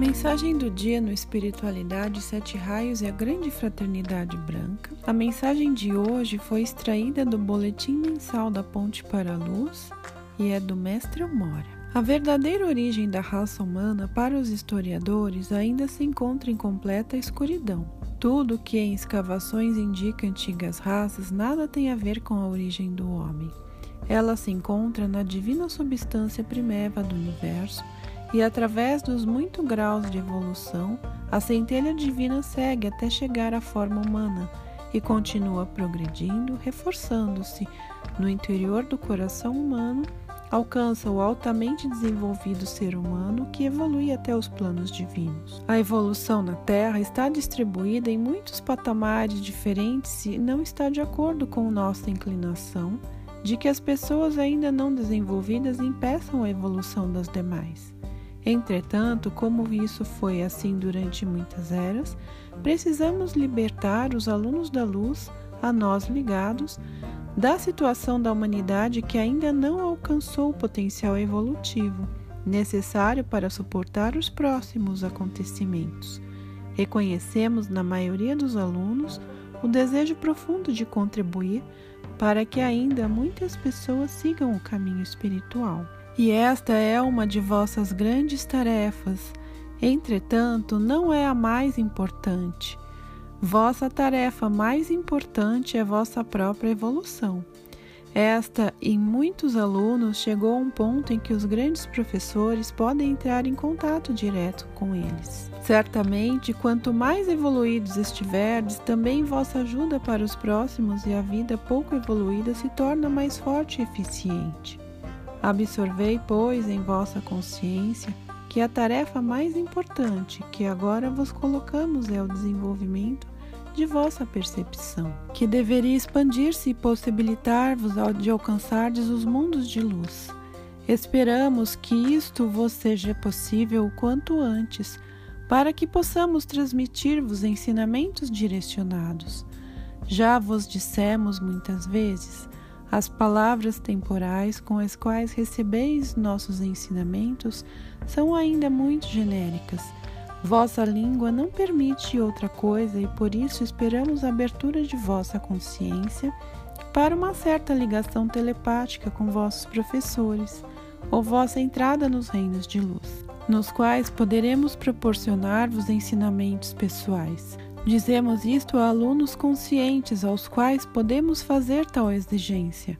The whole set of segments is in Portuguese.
Mensagem do dia no Espiritualidade Sete Raios e a Grande Fraternidade Branca. A mensagem de hoje foi extraída do Boletim Mensal da Ponte para a Luz e é do Mestre Elmora. A verdadeira origem da raça humana para os historiadores ainda se encontra em completa escuridão. Tudo que em escavações indica antigas raças nada tem a ver com a origem do homem. Ela se encontra na divina substância primeva do universo e através dos muitos graus de evolução, a centelha divina segue até chegar à forma humana e continua progredindo, reforçando-se no interior do coração humano, alcança o altamente desenvolvido ser humano que evolui até os planos divinos. A evolução na Terra está distribuída em muitos patamares diferentes e não está de acordo com nossa inclinação de que as pessoas ainda não desenvolvidas impeçam a evolução das demais. Entretanto, como isso foi assim durante muitas eras, precisamos libertar os alunos da luz, a nós ligados, da situação da humanidade que ainda não alcançou o potencial evolutivo necessário para suportar os próximos acontecimentos. Reconhecemos na maioria dos alunos o desejo profundo de contribuir para que ainda muitas pessoas sigam o caminho espiritual. E esta é uma de vossas grandes tarefas. Entretanto, não é a mais importante. Vossa tarefa mais importante é vossa própria evolução. Esta, em muitos alunos, chegou a um ponto em que os grandes professores podem entrar em contato direto com eles. Certamente, quanto mais evoluídos estiverdes, também vossa ajuda para os próximos e a vida pouco evoluída se torna mais forte e eficiente. Absorvei, pois, em vossa consciência que a tarefa mais importante que agora vos colocamos é o desenvolvimento de vossa percepção, que deveria expandir-se e possibilitar-vos de alcançardes os mundos de luz. Esperamos que isto vos seja possível o quanto antes, para que possamos transmitir-vos ensinamentos direcionados. Já vos dissemos muitas vezes as palavras temporais com as quais recebeis nossos ensinamentos são ainda muito genéricas. Vossa língua não permite outra coisa e por isso esperamos a abertura de vossa consciência para uma certa ligação telepática com vossos professores ou vossa entrada nos reinos de luz, nos quais poderemos proporcionar-vos ensinamentos pessoais. Dizemos isto a alunos conscientes aos quais podemos fazer tal exigência.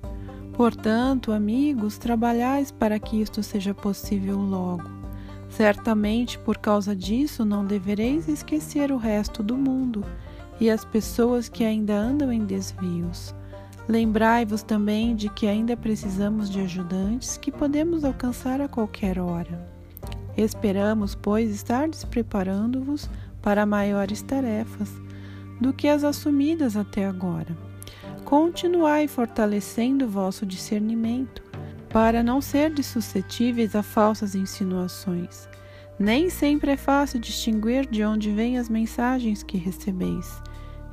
Portanto, amigos, trabalhais para que isto seja possível logo. Certamente, por causa disso, não devereis esquecer o resto do mundo e as pessoas que ainda andam em desvios. Lembrai-vos também de que ainda precisamos de ajudantes que podemos alcançar a qualquer hora. Esperamos, pois, estar preparando-vos para maiores tarefas do que as assumidas até agora. Continuai fortalecendo vosso discernimento, para não serdes suscetíveis a falsas insinuações. Nem sempre é fácil distinguir de onde vêm as mensagens que recebeis.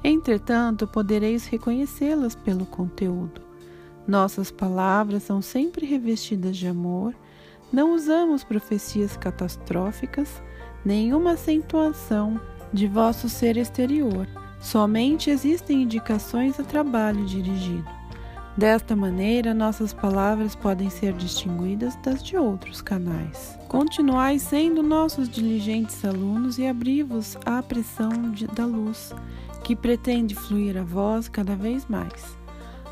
Entretanto, podereis reconhecê-las pelo conteúdo. Nossas palavras são sempre revestidas de amor, não usamos profecias catastróficas, nenhuma acentuação de vosso ser exterior. Somente existem indicações a trabalho dirigido. Desta maneira, nossas palavras podem ser distinguidas das de outros canais. Continuai sendo nossos diligentes alunos e abri-vos à pressão de, da luz, que pretende fluir a vós cada vez mais,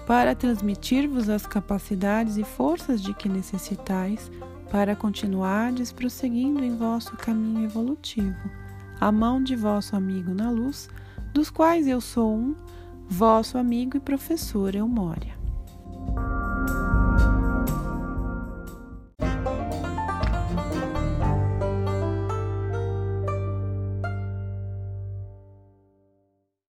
para transmitir-vos as capacidades e forças de que necessitais para continuardes prosseguindo em vosso caminho evolutivo, a mão de vosso amigo na luz, dos quais eu sou um, vosso amigo e professor Eumória.